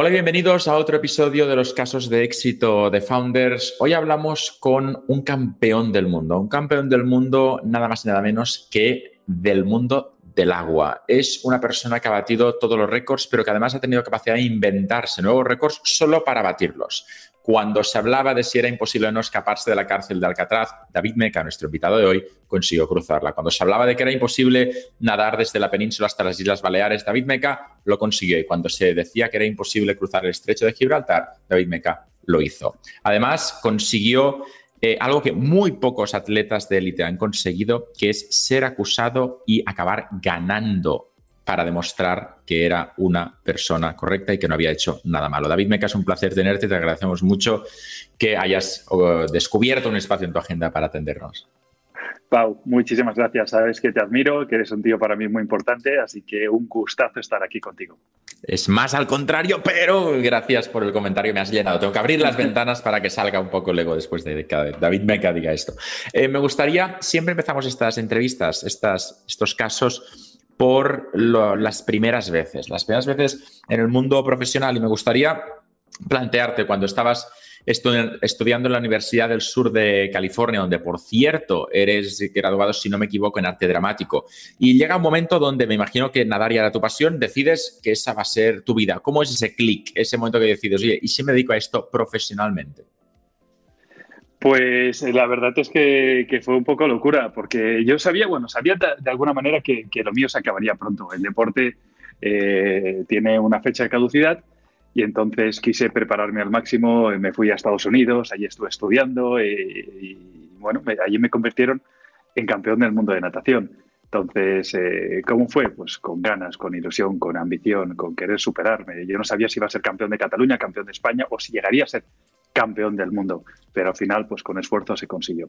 Hola y bienvenidos a otro episodio de los casos de éxito de Founders. Hoy hablamos con un campeón del mundo, un campeón del mundo nada más y nada menos que del mundo del agua. Es una persona que ha batido todos los récords, pero que además ha tenido capacidad de inventarse nuevos récords solo para batirlos. Cuando se hablaba de si era imposible no escaparse de la cárcel de Alcatraz, David Meca, nuestro invitado de hoy, consiguió cruzarla. Cuando se hablaba de que era imposible nadar desde la península hasta las Islas Baleares, David Meca lo consiguió. Y cuando se decía que era imposible cruzar el estrecho de Gibraltar, David Meca lo hizo. Además, consiguió eh, algo que muy pocos atletas de élite han conseguido, que es ser acusado y acabar ganando para demostrar que era una persona correcta y que no había hecho nada malo. David Meca, es un placer tenerte, te agradecemos mucho que hayas descubierto un espacio en tu agenda para atendernos. Pau, muchísimas gracias. Sabes que te admiro, que eres un tío para mí muy importante, así que un gustazo estar aquí contigo. Es más al contrario, pero gracias por el comentario, me has llenado. Tengo que abrir las ventanas para que salga un poco el ego después de que David Meca diga esto. Eh, me gustaría, siempre empezamos estas entrevistas, estas, estos casos por las primeras veces, las primeras veces en el mundo profesional. Y me gustaría plantearte cuando estabas estudiando en la Universidad del Sur de California, donde por cierto eres graduado, si no me equivoco, en arte dramático. Y llega un momento donde me imagino que nadar ya era tu pasión, decides que esa va a ser tu vida. ¿Cómo es ese clic, ese momento que decides, oye, ¿y si me dedico a esto profesionalmente? Pues eh, la verdad es que, fue un poco locura, porque yo sabía, bueno, sabía de, alguna manera que, lo mío se acabaría pronto. El deporte eh, tiene una fecha de caducidad y entonces quise prepararme al máximo. Me fui a Estados Unidos, allí estuve estudiando eh, y, bueno, allí me convirtieron en campeón del mundo de natación. Entonces, ¿cómo fue? Pues con ganas, con ilusión, con ambición, con querer superarme. Yo no sabía si iba a ser campeón de Cataluña, campeón de España o si llegaría a ser campeón del mundo, pero al final, pues con esfuerzo se consiguió.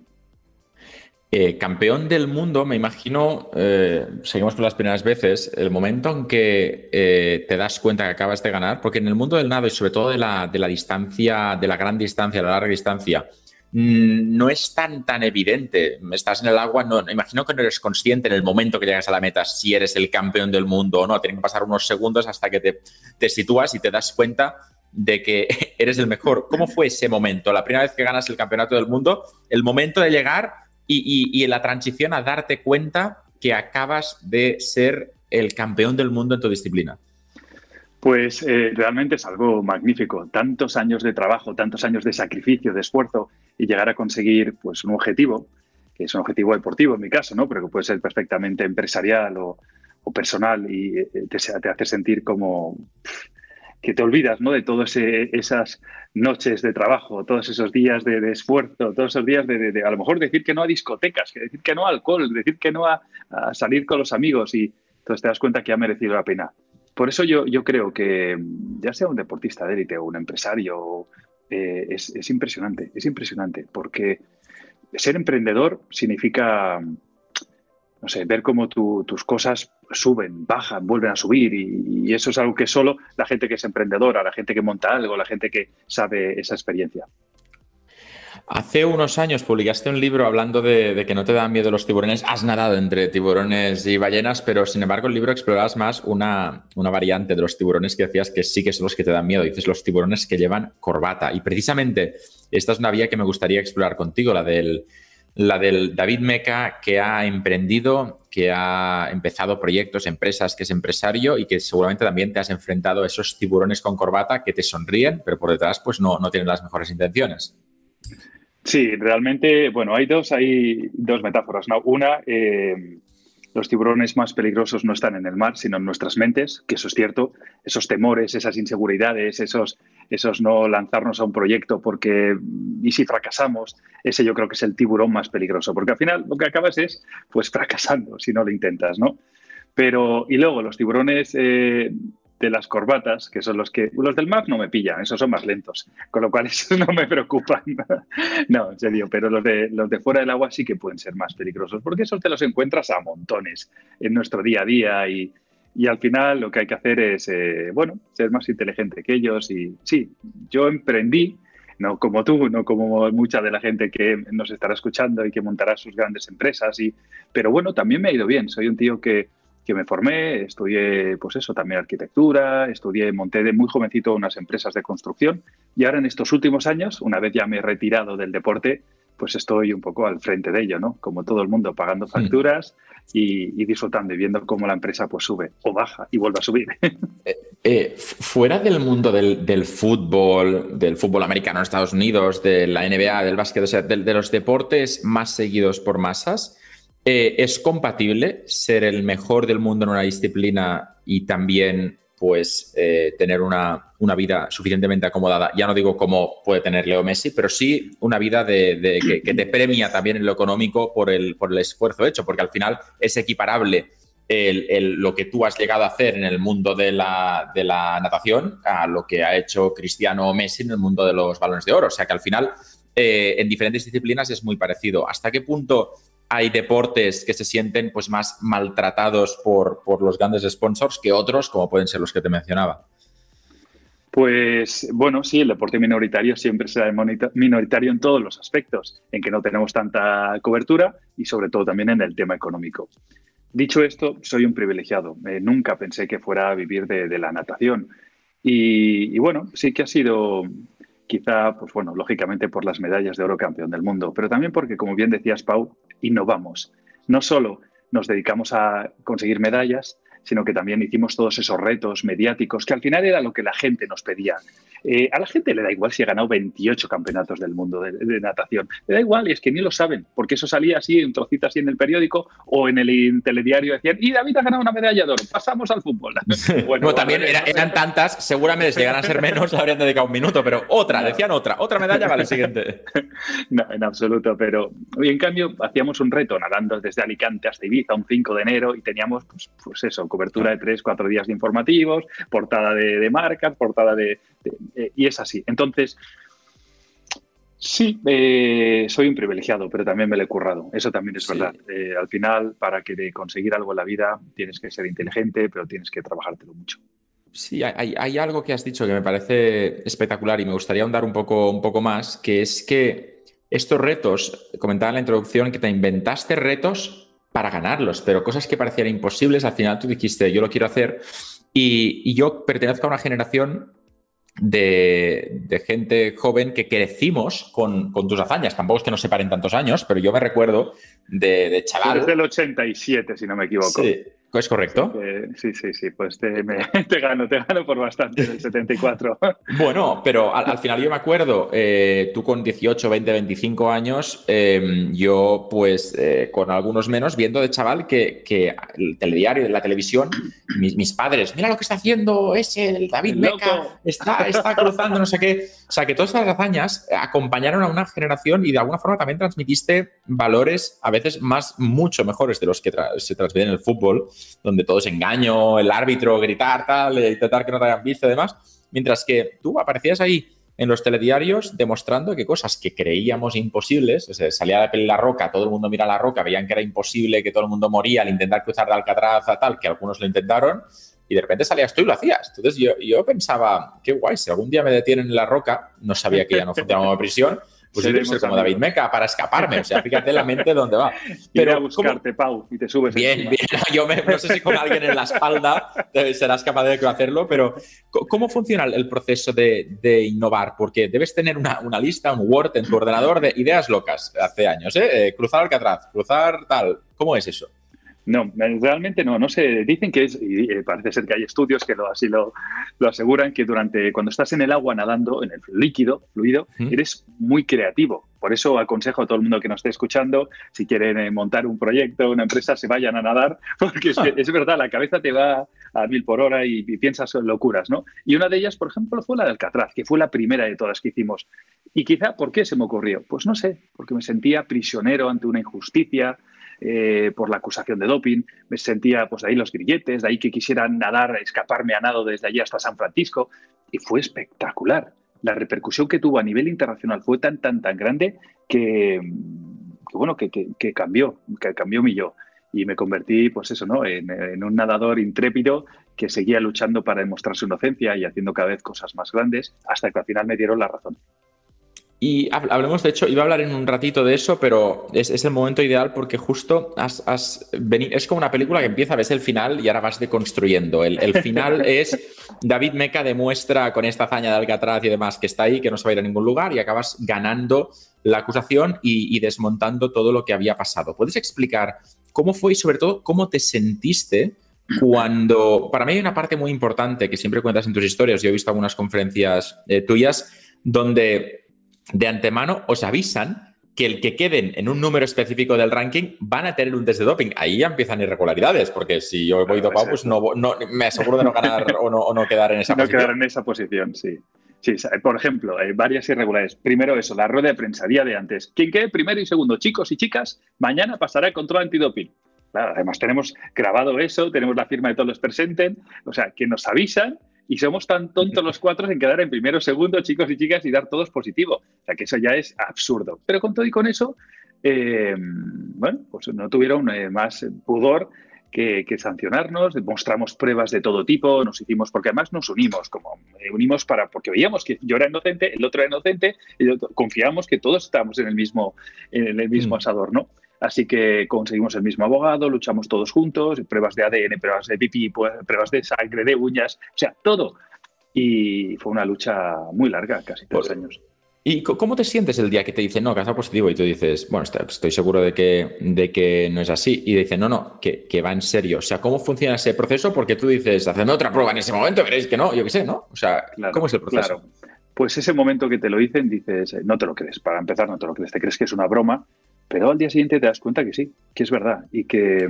Eh, campeón del mundo, me imagino, eh, seguimos con las primeras veces, el momento en que eh, te das cuenta que acabas de ganar, porque en el mundo del nado y sobre todo de la, de la distancia, de la gran distancia, la larga distancia, mm, no es tan, tan evidente. Estás en el agua, no, imagino que no eres consciente en el momento que llegas a la meta si eres el campeón del mundo o no. Tienen que pasar unos segundos hasta que te, te sitúas y te das cuenta de que eres el mejor. ¿Cómo fue ese momento? La primera vez que ganas el campeonato del mundo, el momento de llegar y, la transición a darte cuenta que acabas de ser el campeón del mundo en tu disciplina. Pues eh, realmente es algo magnífico. Tantos años de trabajo, tantos años de sacrificio, de esfuerzo y llegar a conseguir pues, un objetivo, que es un objetivo deportivo en mi caso, ¿no? pero que puede ser perfectamente empresarial o, personal y eh, te, hace sentir como que te olvidas ¿no? de todas esas noches de trabajo, todos esos días de, esfuerzo, todos esos días de, a lo mejor decir que no a discotecas, que decir que no a alcohol, decir que no a, salir con los amigos y entonces te das cuenta que ha merecido la pena. Por eso yo, yo creo que ya sea un deportista de élite o un empresario, eh, es, es impresionante, es impresionante, porque ser emprendedor significa no sé, ver cómo tus cosas suben, bajan, vuelven a subir y, eso es algo que solo la gente que es emprendedora, la gente que monta algo, la gente que sabe esa experiencia. Hace unos años publicaste un libro hablando de, que no te dan miedo los tiburones. Has nadado entre tiburones y ballenas, pero sin embargo el libro explorabas más una, una, variante de los tiburones que decías que sí que son los que te dan miedo. Dices los tiburones que llevan corbata. Y precisamente esta es una vía que me gustaría explorar contigo, la del la del David Meca que ha emprendido, que ha empezado proyectos, empresas, que es empresario y que seguramente también te has enfrentado a esos tiburones con corbata que te sonríen, pero por detrás pues no, no tienen las mejores intenciones. Sí, realmente, bueno, hay dos, hay dos metáforas. ¿no? Una, eh, los tiburones más peligrosos no están en el mar, sino en nuestras mentes, que eso es cierto. Esos temores, esas inseguridades, esos, esos no lanzarnos a un proyecto porque, y si fracasamos, ese yo creo que es el tiburón más peligroso, porque al final lo que acabas es, pues, fracasando si no lo intentas, ¿no? Pero, y luego los tiburones eh, de las corbatas, que son los que los del mar no me pillan, esos son más lentos, con lo cual esos no me preocupan. no, en serio, pero los de los de fuera del agua sí que pueden ser más peligrosos, porque esos te los encuentras a montones en nuestro día a día y, y al final lo que hay que hacer es, eh, bueno, ser más inteligente que ellos y sí, yo emprendí no como tú, no como mucha de la gente que nos estará escuchando y que montará sus grandes empresas. Y, pero bueno, también me ha ido bien. Soy un tío que, que me formé, estudié, pues eso, también arquitectura, estudié, monté de muy jovencito unas empresas de construcción y ahora en estos últimos años, una vez ya me he retirado del deporte, pues estoy un poco al frente de ello, ¿no? Como todo el mundo, pagando facturas y, disfrutando y viendo cómo la empresa pues sube o baja y vuelve a subir. Eh, eh, fuera del mundo del, fútbol, del fútbol americano en Estados Unidos, de la NBA, del básquet, o sea, de, los deportes más seguidos por masas, eh, ¿es compatible ser el mejor del mundo en una disciplina y también pues eh, tener una, vida suficientemente acomodada. Ya no digo como puede tener Leo Messi, pero sí una vida de, que, te premia también en lo económico por el, por el esfuerzo hecho, porque al final es equiparable lo que tú has llegado a hacer en el mundo de la, natación a lo que ha hecho Cristiano Messi en el mundo de los balones de oro. O sea que al final eh, en diferentes disciplinas es muy parecido. ¿Hasta qué punto hay deportes que se sienten pues, más maltratados por, los grandes sponsors que otros, como pueden ser los que te mencionaba. Pues bueno, sí, el deporte minoritario siempre será minoritario en todos los aspectos, en que no tenemos tanta cobertura y sobre todo también en el tema económico. Dicho esto, soy un privilegiado. Eh, nunca pensé que fuera a vivir de, la natación. Y, y, bueno, sí que ha sido quizá, pues bueno, lógicamente por las medallas de oro campeón del mundo, pero también porque, como bien decías, Pau, innovamos. No solo nos dedicamos a conseguir medallas, sino que también hicimos todos esos retos mediáticos, que al final era lo que la gente nos pedía. Eh, a la gente le da igual si ha ganado 28 campeonatos del mundo de, natación. Le da igual y es que ni lo saben, porque eso salía así, un trocito así en el periódico o en el telediario decían, y David ha ganado una medalla de oro, pasamos al fútbol. bueno, también eran tantas, seguramente si llegan a ser menos habrían dedicado un minuto, pero otra, decían otra, otra medalla, vale, siguiente. no, en absoluto, pero y en cambio hacíamos un reto nadando desde Alicante hasta Ibiza un 5 de enero y teníamos, pues, pues eso, cobertura de tres, cuatro días de informativos, portada de, marcas, portada de, eh, y es así. Entonces, sí, eh, soy un privilegiado, pero también me lo he currado. Eso también es verdad. Eh, al final, para que conseguir algo en la vida, tienes que ser inteligente, pero tienes que trabajártelo mucho. Sí, hay, algo que has dicho que me parece espectacular y me gustaría ahondar un poco, un poco más, que es que estos retos, comentaba en la introducción que te inventaste retos para ganarlos, pero cosas que parecían imposibles, al final tú dijiste, yo lo quiero hacer. Y, yo pertenezco a una generación de, gente joven que crecimos con, tus hazañas. Tampoco es que nos separen tantos años, pero yo me recuerdo de, de chaval. Desde el 87, si no me equivoco. Sí. ¿Es correcto? sí, sí, sí, pues te, gano, te gano por bastante en el 74. Bueno, pero al, final yo me acuerdo, eh, tú con 18, 20, 25 años, em, yo pues eh, con algunos menos, viendo de chaval que, el telediario, la televisión, mis, padres, mira lo que está haciendo ese, el David Meca, está, está cruzando no sé qué. O sea, que todas estas hazañas acompañaron a una generación y de alguna forma también transmitiste valores a veces más, mucho mejores de los que se transmiten en el fútbol donde todo es engaño, el árbitro, gritar, tal, eh, intentar que no te hayan visto y demás. Mientras que tú aparecías ahí en los telediarios demostrando que cosas que creíamos imposibles, o sea, salía de la roca, todo el mundo mira la roca, veían que era imposible, que todo el mundo moría al intentar cruzar de Alcatraz tal, que algunos lo intentaron, y de repente salías tú y lo hacías. Entonces yo, yo pensaba, qué guay, si algún día me detienen en la roca, no sabía que ya no funcionaba como prisión, pues yo ser como David Meca para escaparme. O sea, fíjate la mente dónde va. Pero a buscarte, Pau, y te subes. Bien, bien. Yo no sé si con alguien en la espalda serás capaz de hacerlo, pero ¿cómo funciona el proceso de, innovar? Porque debes tener una, lista, un Word en tu ordenador de ideas locas hace años, ¿eh? eh cruzar Alcatraz, cruzar tal. ¿Cómo es eso? No, realmente no, no sé, dicen que es, y parece ser que hay estudios que lo, así lo, aseguran, que durante, cuando estás en el agua nadando, en el líquido, fluido, eres muy creativo. Por eso aconsejo a todo el mundo que nos esté escuchando, si quieren eh, montar un proyecto, una empresa, se vayan a nadar, porque es, verdad, la cabeza te va a mil por hora y, y, piensas en locuras, ¿no? Y una de ellas, por ejemplo, fue la de Alcatraz, que fue la primera de todas que hicimos. Y quizá, ¿por qué se me ocurrió? Pues no sé, porque me sentía prisionero ante una injusticia, eh, por la acusación de doping, me sentía pues de ahí los grilletes, de ahí que quisiera nadar, escaparme a nado desde allí hasta San Francisco, y fue espectacular. La repercusión que tuvo a nivel internacional fue tan, tan, tan grande que, bueno, que, cambió, que cambió mi yo. Y me convertí, pues eso, ¿no? En un nadador intrépido que seguía luchando para demostrar su inocencia y haciendo cada vez cosas más grandes hasta que al final me dieron la razón. Y hablemos, de hecho, iba a hablar en un ratito de eso, pero es, el momento ideal porque justo has, es como una película que empieza, ves el final y ahora vas deconstruyendo. El, el final es David Meca demuestra con esta hazaña de Alcatraz y demás que está ahí, que no se va a ir a ningún lugar y acabas ganando la acusación y, desmontando todo lo que había pasado. ¿Puedes explicar cómo fue y sobre todo cómo te sentiste cuando... Para mí hay una parte muy importante que siempre cuentas en tus historias, yo he visto algunas conferencias eh, tuyas donde de antemano os avisan que el que queden en un número específico del ranking van a tener un test de doping. Ahí ya empiezan irregularidades, porque si yo voy dopado, pues no, me aseguro de no ganar o, no, quedar en esa posición. No quedar en esa posición, sí. Sí, por ejemplo, hay varias irregularidades. Primero eso, la rueda de prensa, día de antes. ¿Quién quede primero y segundo? Chicos y chicas, mañana pasará el control antidoping. Claro, además tenemos grabado eso, tenemos la firma de todos los presentes, o sea, que nos avisan y somos tan tontos los cuatro en quedar en primero, segundo, chicos y chicas, y dar todos positivo. O sea, que eso ya es absurdo. Pero con todo y con eso, eh, bueno, pues no tuvieron eh, más pudor que, sancionarnos, mostramos pruebas de todo tipo, nos hicimos, porque además nos unimos, como eh, unimos para, porque veíamos que yo era inocente, el otro era inocente, y confiamos que todos estábamos en el mismo, en el mismo mm. asador, ¿no? Así que conseguimos el mismo abogado, luchamos todos juntos, pruebas de ADN, pruebas de pipí, pues, pruebas de sangre, de uñas, o sea, todo. Y fue una lucha muy larga, casi tres años. ¿Y cómo te sientes el día que te dicen, no, que has positivo? Y tú dices, bueno, estoy seguro de que, de que no es así. Y dicen, no, no, que, que, va en serio. O sea, ¿cómo funciona ese proceso? Porque tú dices, hacedme otra prueba en ese momento, veréis que no, yo qué sé, ¿no? O sea, ¿cómo es el proceso? Claro. Pues ese momento que te lo dicen, dices, no te lo crees. Para empezar, no te lo crees. Te crees que es una broma pero al día siguiente te das cuenta que sí, que es verdad y que,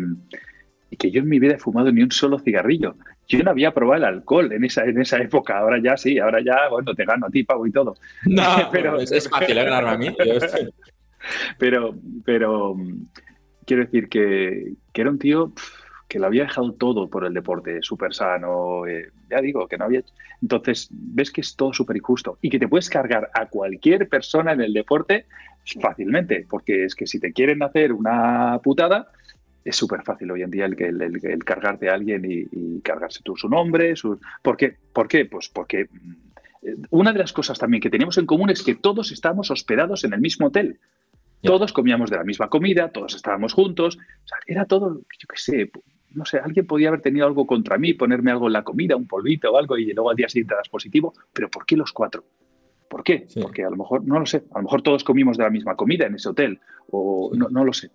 y que yo en mi vida he fumado ni un solo cigarrillo. Yo no había probado el alcohol en esa, en esa época, ahora ya sí, ahora ya, bueno, te gano a ti, pago y todo. No, pero es, fácil ganarme a mí. pero, pero quiero decir que, que era un tío que lo había dejado todo por el deporte, súper sano, eh, ya digo, que no había... Entonces, ves que es todo súper injusto y que te puedes cargar a cualquier persona en el deporte fácilmente, porque es que si te quieren hacer una putada, es súper fácil hoy en día el, el, el, cargarte a alguien y, cargarse tú su nombre. Su... ¿Por qué? ¿Por qué? Pues porque mm, una de las cosas también que teníamos en común es que todos estábamos hospedados en el mismo hotel. Todos comíamos de la misma comida, todos estábamos juntos. era todo, yo qué sé, no sé, alguien podía haber tenido algo contra mí, ponerme algo en la comida, un polvito o algo, y luego al día siguiente das positivo. Pero ¿por qué los cuatro? ¿Por qué? Porque a lo mejor, no lo sé, a lo mejor todos comimos de la misma comida en ese hotel, o no, no lo sé.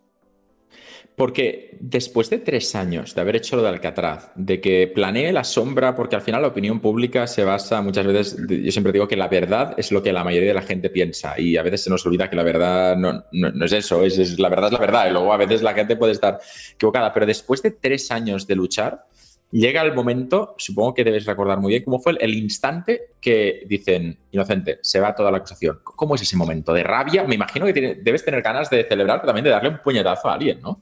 Porque después de tres años de haber hecho lo de Alcatraz, de que planee la sombra, porque al final la opinión pública se basa muchas veces, yo siempre digo que la verdad es lo que la mayoría de la gente piensa y a veces se nos olvida que la verdad no, es eso, es, la verdad es la verdad y luego a veces la gente puede estar equivocada, pero después de tres años de luchar, llega el momento, supongo que debes recordar muy bien, cómo fue el, instante que dicen, inocente, se va toda la acusación. ¿Cómo es ese momento? ¿De rabia? Me imagino que debes tener ganas de celebrar, pero también de darle un puñetazo a alguien, ¿no?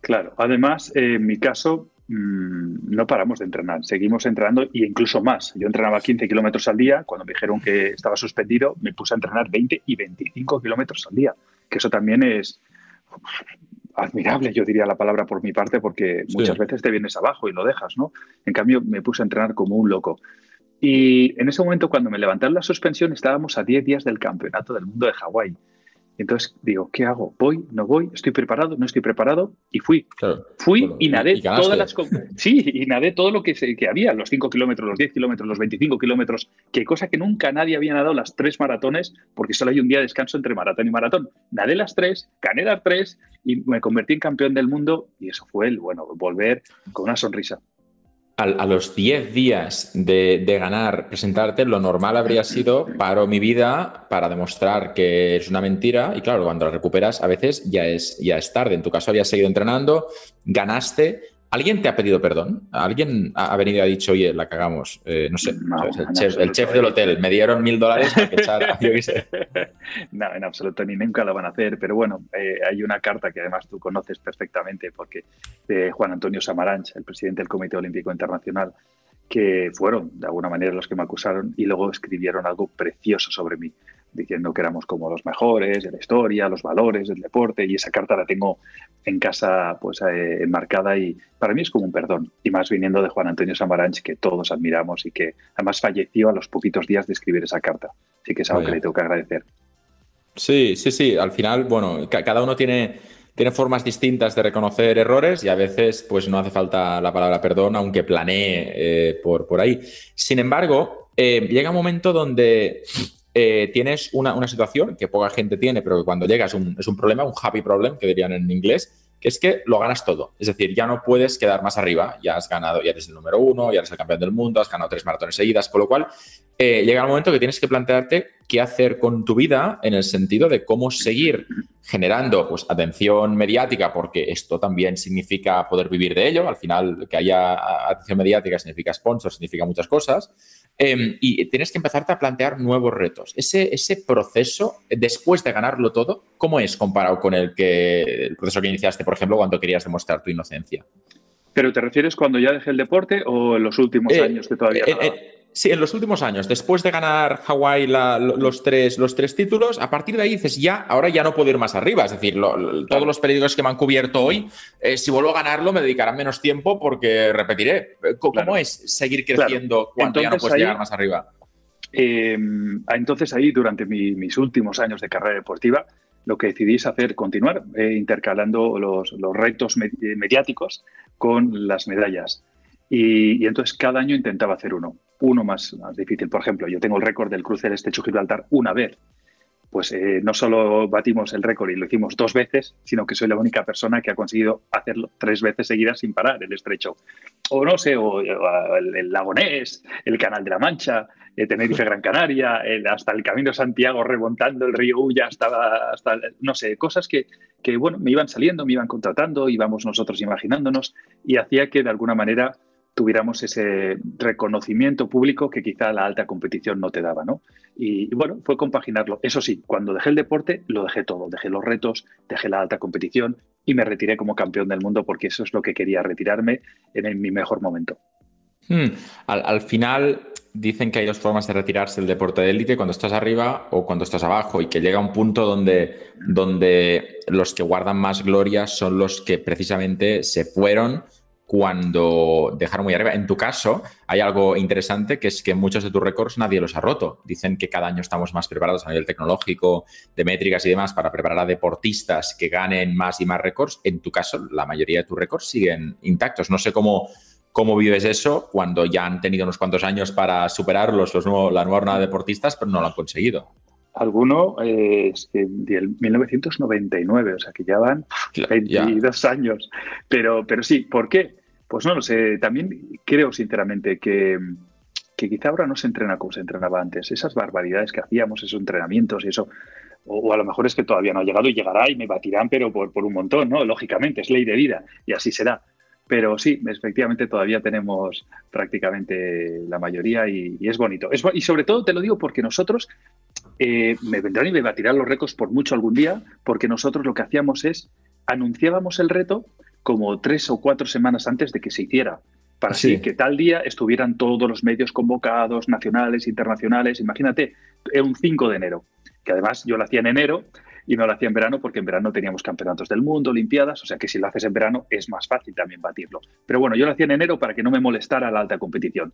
Claro, además, eh, en mi caso, mm, no paramos de entrenar, seguimos entrenando y incluso más. Yo entrenaba 15 kilómetros al día, cuando me dijeron que estaba suspendido, me puse a entrenar 20 y 25 kilómetros al día, que eso también es admirable, yo diría la palabra por mi parte, porque muchas veces te vienes abajo y lo dejas, ¿no? En cambio, me puse a entrenar como un loco. Y en ese momento, cuando me levantaron la suspensión, estábamos a 10 días del campeonato del mundo de Hawái. Entonces digo, ¿qué hago? ¿Voy? ¿No voy? ¿Estoy preparado? ¿No estoy preparado? Y fui. fui y nadé todas las... Sí, y nadé todo lo que, que había, los 5 kilómetros, los 10 kilómetros, los 25 kilómetros, que cosa que nunca nadie había nadado las tres maratones, porque solo hay un día de descanso entre maratón y maratón. Nadé las tres, gané las tres y me convertí en campeón del mundo y eso fue el, bueno, volver con una sonrisa a, los 10 días de, ganar, presentarte, lo normal habría sido paro mi vida para demostrar que es una mentira y claro, cuando la recuperas a veces ya es, ya es tarde. En tu caso habías seguido entrenando, ganaste ¿Alguien te ha pedido perdón? ¿Alguien ha venido y ha dicho, oye, la cagamos? Eh, no sé, el, chef, del hotel, me dieron mil dólares para echar, yo qué sé. No, en absoluto, ni nunca lo van a hacer. Pero bueno, eh, hay una carta que además tú conoces perfectamente, porque de Juan Antonio Samaranch, el presidente del Comité Olímpico Internacional, que fueron de alguna manera los que me acusaron y luego escribieron algo precioso sobre mí diciendo que éramos como los mejores de la historia, los valores del deporte y esa carta la tengo en casa pues eh, enmarcada y para mí es como un perdón y más viniendo de Juan Antonio Samaranch que todos admiramos y que además falleció a los poquitos días de escribir esa carta. Así que es algo que le tengo que agradecer. Sí, sí, sí. Al final, bueno, cada uno tiene, tiene formas distintas de reconocer errores y a veces pues no hace falta la palabra perdón, aunque planee eh, por, por ahí. Sin embargo, eh, llega un momento donde eh, tienes una, una, situación que poca gente tiene, pero que cuando llega es un, es un problema, un happy problem, que dirían en inglés, que es que lo ganas todo. Es decir, ya no puedes quedar más arriba, ya has ganado, ya eres el número uno, ya eres el campeón del mundo, has ganado tres maratones seguidas, con lo cual eh, llega el momento que tienes que plantearte qué hacer con tu vida en el sentido de cómo seguir generando pues, atención mediática, porque esto también significa poder vivir de ello. Al final, que haya atención mediática significa sponsor, significa muchas cosas. Em, y tienes que empezarte a plantear nuevos retos. Ese, ese proceso, después de ganarlo todo, ¿cómo es comparado con el, que, el proceso que iniciaste, por ejemplo, cuando querías demostrar tu inocencia? ¿Pero te refieres cuando ya dejé el deporte o en los últimos eh, años que todavía... Eh, eh, Sí, en los últimos años, después de ganar Hawái los, tres, los tres títulos, a partir de ahí dices, ya, ahora ya no puedo ir más arriba. Es decir, todos los peligros que me han cubierto hoy, eh, si vuelvo a ganarlo, me dedicarán menos tiempo porque repetiré. ¿Cómo es seguir creciendo cuando ya no puedes llegar más arriba? Em, entonces ahí, durante mis últimos años de carrera deportiva, lo que decidí es hacer, continuar eh, intercalando los, los retos mediáticos con las medallas. Y, entonces cada año intentaba hacer uno, uno más, más difícil. Por ejemplo, yo tengo el récord del cruce del Estrecho Gibraltar una vez. Pues eh, no solo batimos el récord y lo hicimos dos veces, sino que soy la única persona que ha conseguido hacerlo tres veces seguidas sin parar el estrecho. O no sé, o, el, Lagonés, el Canal de la Mancha, el Tenerife Gran Canaria, hasta el Camino Santiago remontando el río Ulla hasta, hasta no sé, cosas que, que, bueno, me iban saliendo, me iban contratando, íbamos nosotros imaginándonos y hacía que de alguna manera tuviéramos ese reconocimiento público que quizá la alta competición no te daba, ¿no? Y, bueno, fue compaginarlo. Eso sí, cuando dejé el deporte, lo dejé todo. Dejé los retos, dejé la alta competición y me retiré como campeón del mundo porque eso es lo que quería, retirarme en, mi mejor momento. Hmm. Al, final dicen que hay dos formas de retirarse del deporte de élite, cuando estás arriba o cuando estás abajo, y que llega un punto donde, donde los que guardan más gloria son los que precisamente se fueron cuando dejaron muy arriba. En tu caso, hay algo interesante que es que muchos de tus récords nadie los ha roto. Dicen que cada año estamos más preparados a nivel tecnológico, de métricas y demás para preparar a deportistas que ganen más y más récords. En tu caso, la mayoría de tus récords siguen intactos. No sé cómo, cómo vives eso cuando ya han tenido unos cuantos años para superarlos los la nueva ronda de deportistas, pero no lo han conseguido. Alguno es del 1999, o sea que ya van 22 años. Pero, pero sí, ¿por qué? Pues no lo sé, también creo sinceramente que, quizá ahora no se entrena como se entrenaba antes. Esas barbaridades que hacíamos, esos entrenamientos y eso, o, a lo mejor es que todavía no ha llegado y llegará y me batirán, pero por, un montón, ¿no? Lógicamente, es ley de vida y así será. Pero sí, efectivamente todavía tenemos prácticamente la mayoría y, es bonito. y sobre todo te lo digo porque nosotros eh, me vendrán y me batirán los récords por mucho algún día, porque nosotros lo que hacíamos es anunciábamos el reto como tres o cuatro semanas antes de que se hiciera, para así que tal día estuvieran todos los medios convocados, nacionales, internacionales. Imagínate, era un 5 de enero, que además yo lo hacía en enero y no lo hacía en verano porque en verano teníamos campeonatos del mundo, olimpiadas, o sea que si lo haces en verano es más fácil también batirlo. Pero bueno, yo lo hacía en enero para que no me molestara la alta competición.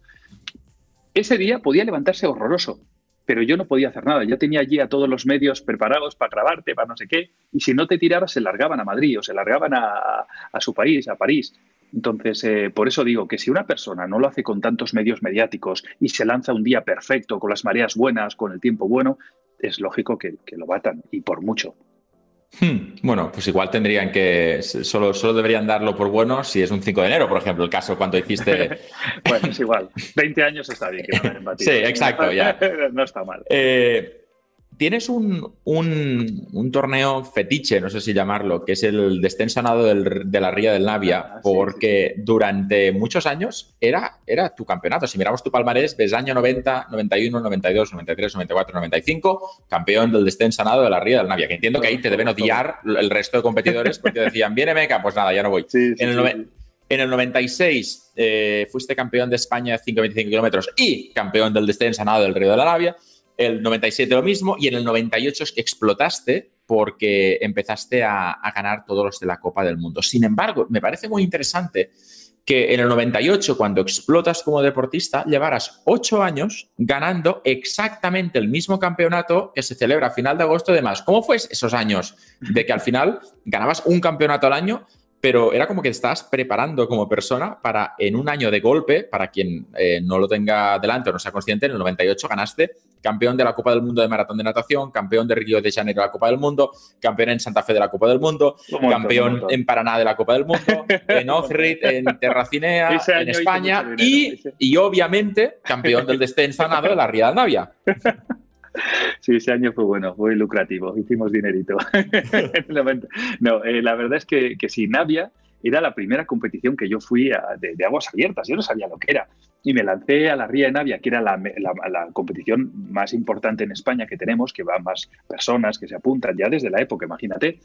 Ese día podía levantarse horroroso, pero yo no podía hacer nada. Yo tenía allí a todos los medios preparados para grabarte, para no sé qué, y si no te tirabas, se largaban a Madrid o se largaban a, su país, a París. Entonces, eh, por eso digo que si una persona no lo hace con tantos medios mediáticos y se lanza un día perfecto, con las mareas buenas, con el tiempo bueno, es lógico que, que lo batan, y por mucho. Hmm, bueno, pues igual tendrían que. Solo, solo deberían darlo por bueno si es un 5 de enero, por ejemplo, el caso cuando hiciste. bueno, es igual. 20 años está bien que Sí, exacto, ya. no está mal. Eh, Tienes un, torneo fetiche, no sé si llamarlo, que es el descenso de la Ría del Navia, ah, porque durante muchos años era, era tu campeonato. Si miramos tu palmarés, ves año 90, 91, 92, 93, 94, 95, campeón del descenso de la Ría del Navia. Que entiendo que ahí te deben odiar el resto de competidores porque decían, viene Meca, pues nada, ya no voy. en, el 96 eh, fuiste campeón de España de 5,25 kilómetros y campeón del descenso del Río de la Navia el 97 lo mismo y en el 98 es que explotaste porque empezaste a, ganar todos los de la Copa del Mundo. Sin embargo, me parece muy interesante que en el 98, cuando explotas como deportista, llevarás ocho años ganando exactamente el mismo campeonato que se celebra a final de agosto y demás. ¿Cómo fue esos años de que al final ganabas un campeonato al año pero era como que estás preparando como persona para en un año de golpe, para quien eh, no lo tenga delante o no sea consciente, en el 98 ganaste campeón de la Copa del Mundo de Maratón de Natación, campeón de Río de Janeiro de la Copa del Mundo, campeón en Santa Fe de la Copa del Mundo, campeón en Paraná de la Copa del Mundo, en Ohrid, en Terracinea, en España y, y, obviamente campeón del descenso de la Ría de Navia. Sí, ese año fue bueno, fue lucrativo, hicimos dinerito. no, eh, la verdad es que, que sí, Navia era la primera competición que yo fui de, aguas abiertas, yo no sabía lo que era. Y me lancé a la Ría de Navia, que era la, competición más importante en España que tenemos, que va más personas que se apuntan ya desde la época, imagínate.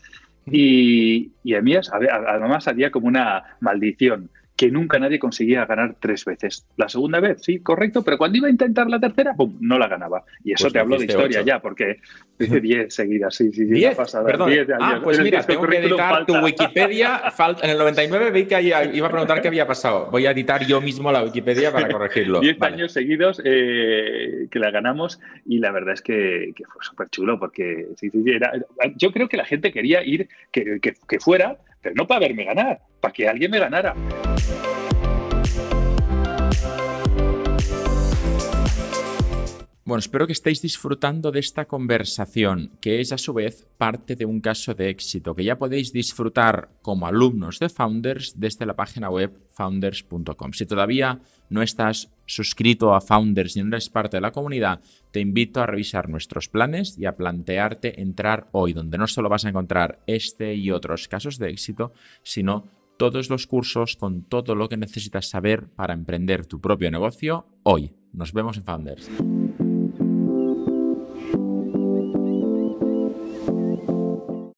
Y, y a mí además había como una maldición que nunca nadie conseguía ganar tres veces. La segunda vez, sí, correcto, pero cuando iba a intentar la tercera, ¡pum!, no la ganaba. Y eso pues te hablo de historia ya, porque dice 10 seguidas, sí, sí, sí. 10, perdón. ah, pues mira, tengo que editar tu Wikipedia. Falta, en el 99 vi que iba a preguntar qué había pasado. Voy a editar yo mismo la Wikipedia para corregirlo. 10 años seguidos eh, que la ganamos y la verdad es que, fue súper chulo porque sí, sí, era, yo creo que la gente quería ir, que, que fuera pero no para verme ganar, para que alguien me ganara. Bueno, espero que estéis disfrutando de esta conversación, que es a su vez parte de un caso de éxito, que ya podéis disfrutar como alumnos de Founders desde la página web founders.com. Si todavía no estás suscrito a Founders y no eres parte de la comunidad, te invito a revisar nuestros planes y a plantearte entrar hoy, donde no solo vas a encontrar este y otros casos de éxito, sino todos los cursos con todo lo que necesitas saber para emprender tu propio negocio hoy. Nos vemos en Founders.